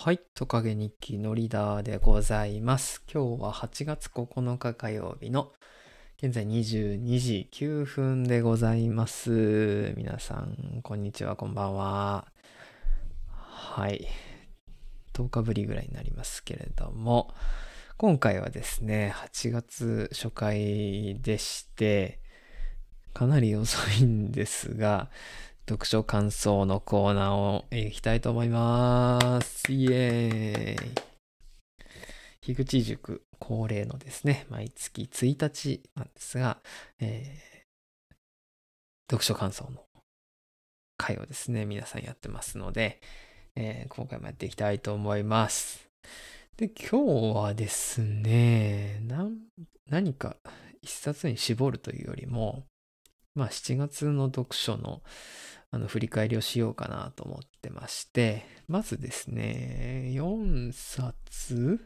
はい。トカゲ日記のリーダーでございます。今日は8月9日火曜日の現在22時9分でございます。皆さん、こんにちは、こんばんは。はい。10日ぶりぐらいになりますけれども、今回はですね、8月初回でして、かなり遅いんですが、読書感想のコーナーをいきたいと思います。イエーイ。樋口塾恒例のですね、毎月1日なんですが、えー読書感想の会をですね、皆さんやってますので、えー今回もやっていきたいと思います。で、今日はですね、何か一冊に絞るというよりも、まあ7月の読書のあの振り返りをしようかなと思ってまして、まずですね、4冊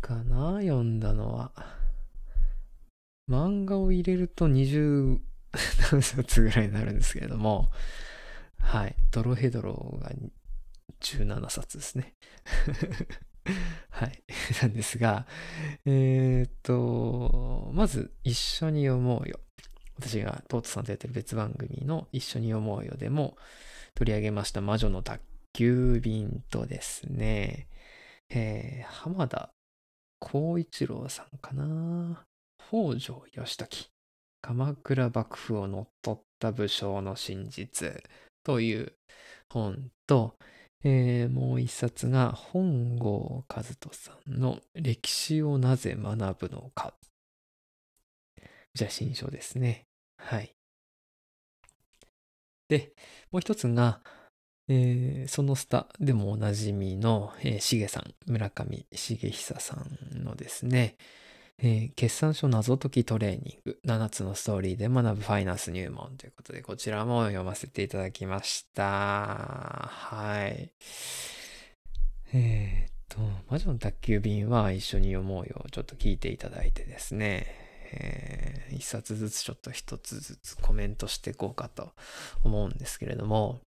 かな読んだのは。漫画を入れると20何冊ぐらいになるんですけれども、はい。ドロヘドロが17冊ですね。はい。なんですが、えーっと、まず一緒に読もうよ。私がトートさんとやってる別番組の一緒に読もうよでも取り上げました魔女の宅急便とですね、えー浜田光一郎さんかな。北条義時鎌倉幕府を乗っ取った武将の真実という本と、えーもう一冊が本郷和人さんの歴史をなぜ学ぶのか。じゃあ新書ですね。はい。で、もう一つが、えーそのスタでもおなじみの、えー、しげさん、村上茂久さんのですね、えー決算書謎解きトレーニング、7つのストーリーで学ぶファイナンス入門ということで、こちらも読ませていただきました。はい。えーっと、魔女の宅急便は一緒に読もうよ。ちょっと聞いていただいてですね、えー冊ずつちょっと一つずつコメントしていこうかと思うんですけれども、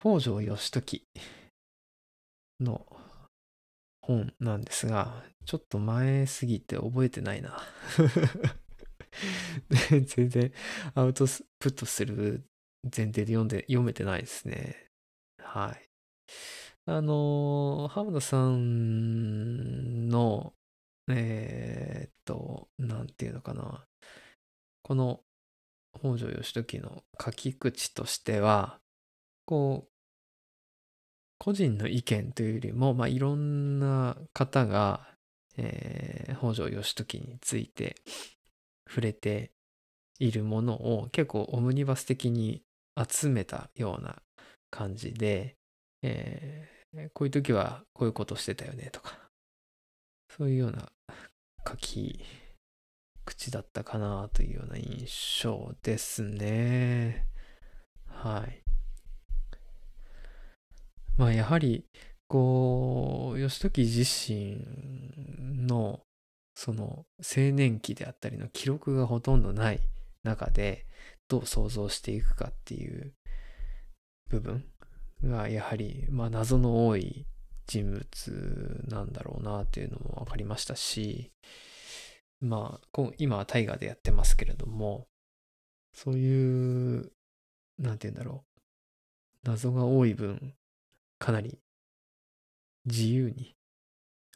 北条義時の本なんですが、ちょっと前すぎて覚えてないな。全然アウトプットする前提で読んで、読めてないですね。はい。あのー浜田さんの、えーっと、なんていうのかな。この北条義時の書き口としては、こう、個人の意見というよりも、まあ、いろんな方が、えー北条義時について触れているものを結構オムニバス的に集めたような感じで、えーこういう時はこういうことしてたよねとか、そういうような書き口だったかなというような印象ですね。はい。まあやはり、こう、義時自身の、その青年期であったりの記録がほとんどない中で、どう想像していくかっていう部分が、やはり、まあ謎の多い人物なんだろうなっていうのも分かりましたし、まあ、こう今は大河でやってますけれども、そういう、なんて言うんだろう。謎が多い分、かなり自由に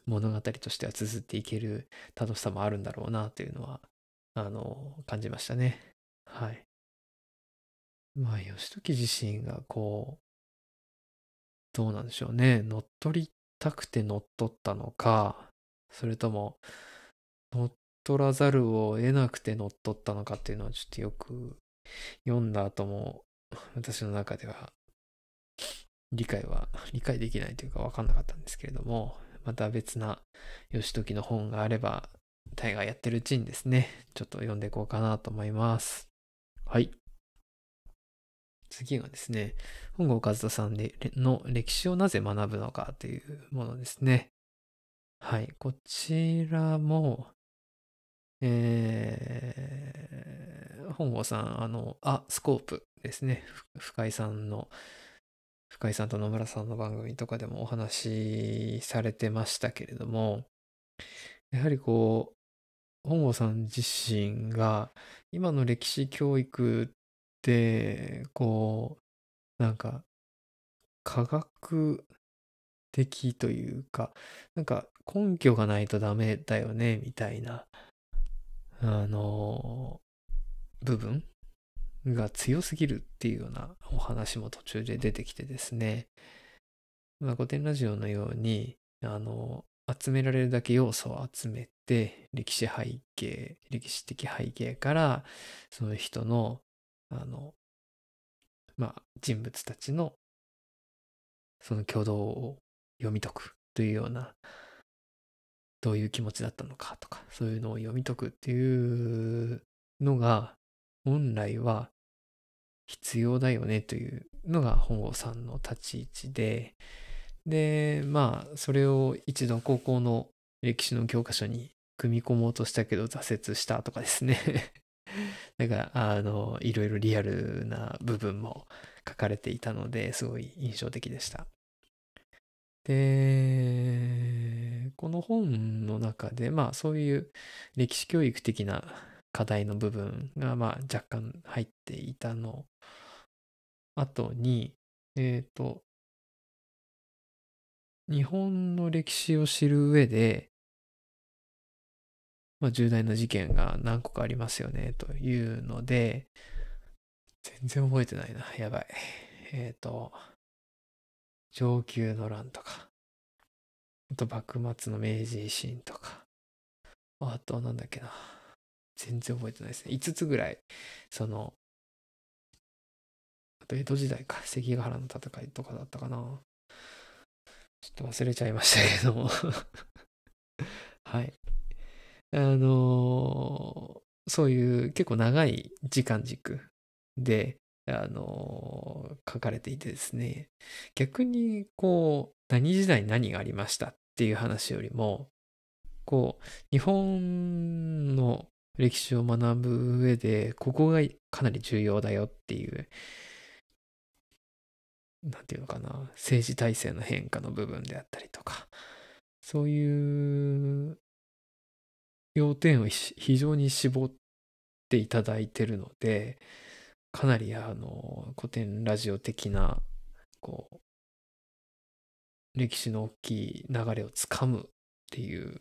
物語としては綴っていける楽しさもあるんだろうなというのは、あの、感じましたね。はい。まあ、義時自身がこう、どうなんでしょうね。乗っ取りたくて乗っ取ったのか、それとも、乗っ取らざるを得なくて乗っ取ったのかっていうのはちょっとよく読んだ後も私の中では理解は理解できないというか分かんなかったんですけれどもまた別な義時の本があれば大河やってるうちにですねちょっと読んでいこうかなと思います。はい。次がですね本郷和人さんでの歴史をなぜ学ぶのかというものですね。はい。こちらもえー本郷さん、あの、あ、スコープですね。深井さんの深井さんと野村さんの番組とかでもお話しされてましたけれども、やはりこう、本郷さん自身が今の歴史教育って、こう、なんか、科学的というか、なんか根拠がないとダメだよね、みたいな、あの、部分が強すぎるっていうようなお話も途中で出てきてですね、まあ、古典ラジオのように、あの、集められるだけ要素を集めて、歴史背景、歴史的背景から、その人の、あの、まあ、人物たちの、その挙動を読み解くというような、どういう気持ちだったのかとか、そういうのを読み解くっていうのが、本来は必要だよねというのが本郷さんの立ち位置で、で、まあ、それを一度高校の歴史の教科書に組み込もうとしたけど挫折したとかですね。だから、あの、いろいろリアルな部分も書かれていたので、すごい印象的でした。で、この本の中で、まあ、そういう歴史教育的な課題の部分が、まあ、若干入っていたの後に、えっ、と、日本の歴史を知る上で、まあ、重大な事件が何個かありますよね、というので、全然覚えてないな。やばい。えっ、と、承久の乱とか、あと幕末の明治維新とか、あとなんだっけな。全然覚えてないですね。5つぐらい、その、あと江戸時代か、関ヶ原の戦いとかだったかな。ちょっと忘れちゃいましたけども はい。あのーそういう結構長い時間軸で、あのー書かれていてですね、逆にこう、何時代に何がありましたっていう話よりも、こう、日本の歴史を学ぶ上で、ここがかなり重要だよっていう、なんていうのかな、政治体制の変化の部分であったりとか、そういう要点を非常に絞っていただいてるので、かなりあの、古典ラジオ的な、こう、歴史の大きい流れをつかむっていう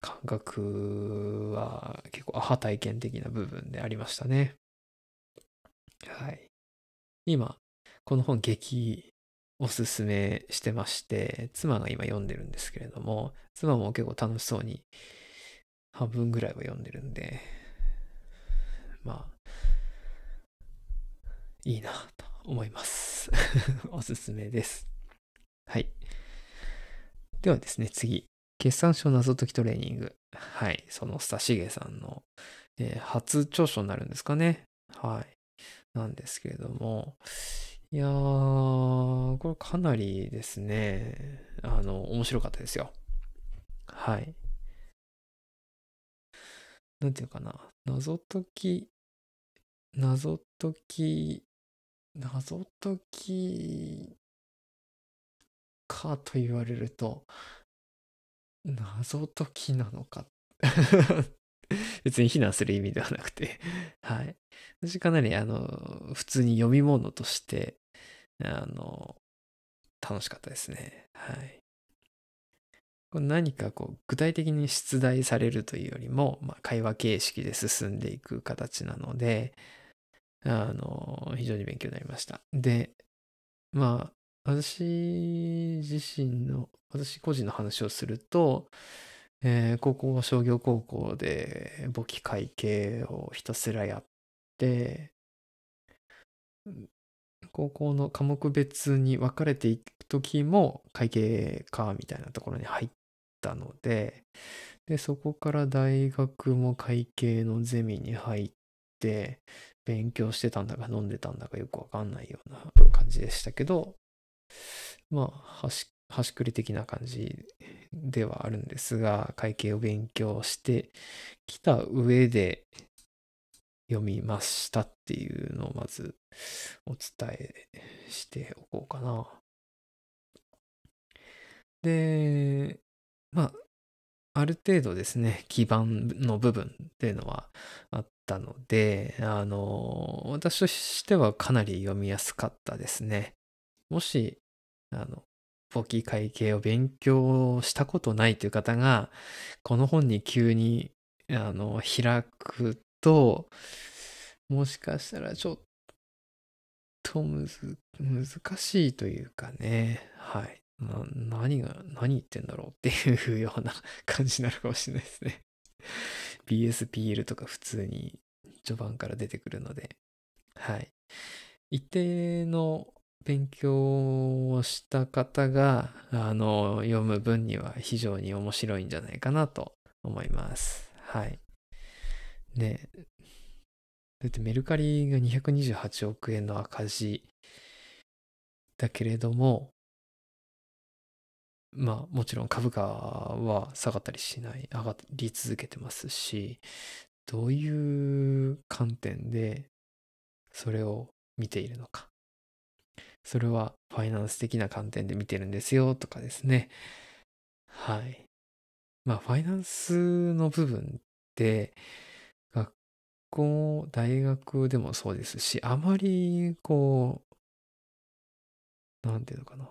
感覚は結構アハ体験的な部分でありましたね。はい。今、この本激おすすめしてまして、妻が今読んでるんですけれども、妻も結構楽しそうに半分ぐらいは読んでるんで、まあ、いいなと思います。おすすめです。はい。ではですね、次。決算書謎解きトレーニング。はい。そのスタシゲさんの、えー初著書になるんですかね。はい。なんですけれども、いやー、これかなりですね、あの、面白かったですよ。はい。なんていうかな、謎解き、謎解き、謎解きかと言われると、謎解きなのか。別に非難する意味ではなくて、はい。私かなり、あの、普通に読み物として、あの、楽しかったですね。はい。これ何かこう具体的に出題されるというよりも、まあ、会話形式で進んでいく形なので、あの、非常に勉強になりました。で、まあ、私自身の、私個人の話をすると、えー高校は、商業高校で簿記会計をひたすらやって、高校の科目別に分かれていく時も会計科みたいなところに入ったので、で、そこから大学も会計のゼミに入って、勉強してたんだか飲んでたんだかよくわかんないような感じでしたけど、まあ、端端くり的な感じではあるんですが、会計を勉強してきた上で、読みましたっていうのをまずお伝えしておこうかな。で、まあ、ある程度ですね、基盤の部分っていうのはあったので、あの、私としてはかなり読みやすかったですね。もし、あの、簿記会計を勉強したことないという方が、この本に急に、あの、開くと、もしかしたらちょっとむず、難しいというかね、はい。何が、何言ってんだろうっていうような感じになるかもしれないですね。BSPL とか普通に序盤から出てくるので、はい。一定の勉強をした方が、あの、読む分には非常に面白いんじゃないかなと思います。はい。ねだってメルカリが228億円の赤字だけれども、まあもちろん株価は下がったりしない、上がり続けてますし、どういう観点でそれを見ているのか。それはファイナンス的な観点で見てるんですよとかですね。はい。まあファイナンスの部分って学校、大学でもそうですし、あまりこう、なんていうのかな。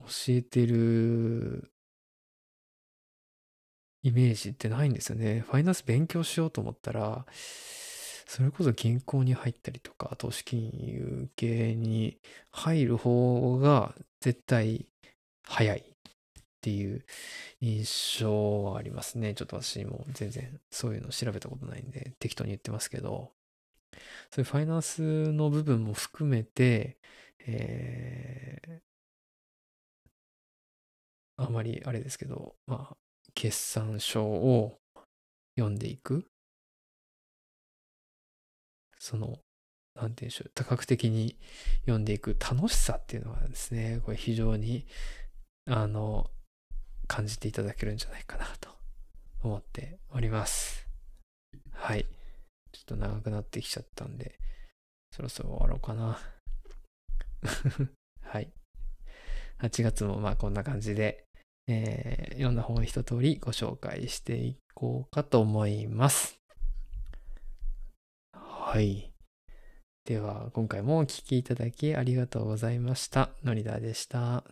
教えてるイメージってないんですよね。ファイナンス勉強しようと思ったら、それこそ銀行に入ったりとか、投資金融系に入る方が絶対早いっていう印象はありますね。ちょっと私も全然そういうの調べたことないんで適当に言ってますけど、そういうファイナンスの部分も含めて、えー、あまりあれですけど、まあ、決算書を読んでいく。その、なんて言うんでしょう、多角的に読んでいく楽しさっていうのはですね、これ非常に、あの、感じていただけるんじゃないかなと思っております。はい。ちょっと長くなってきちゃったんで、そろそろ終わろうかな。はい。8月もまあこんな感じで、えー、読んだ本を一通りご紹介していこうかと思います。はい。では、今回もお聴きいただきありがとうございました。のりだでした。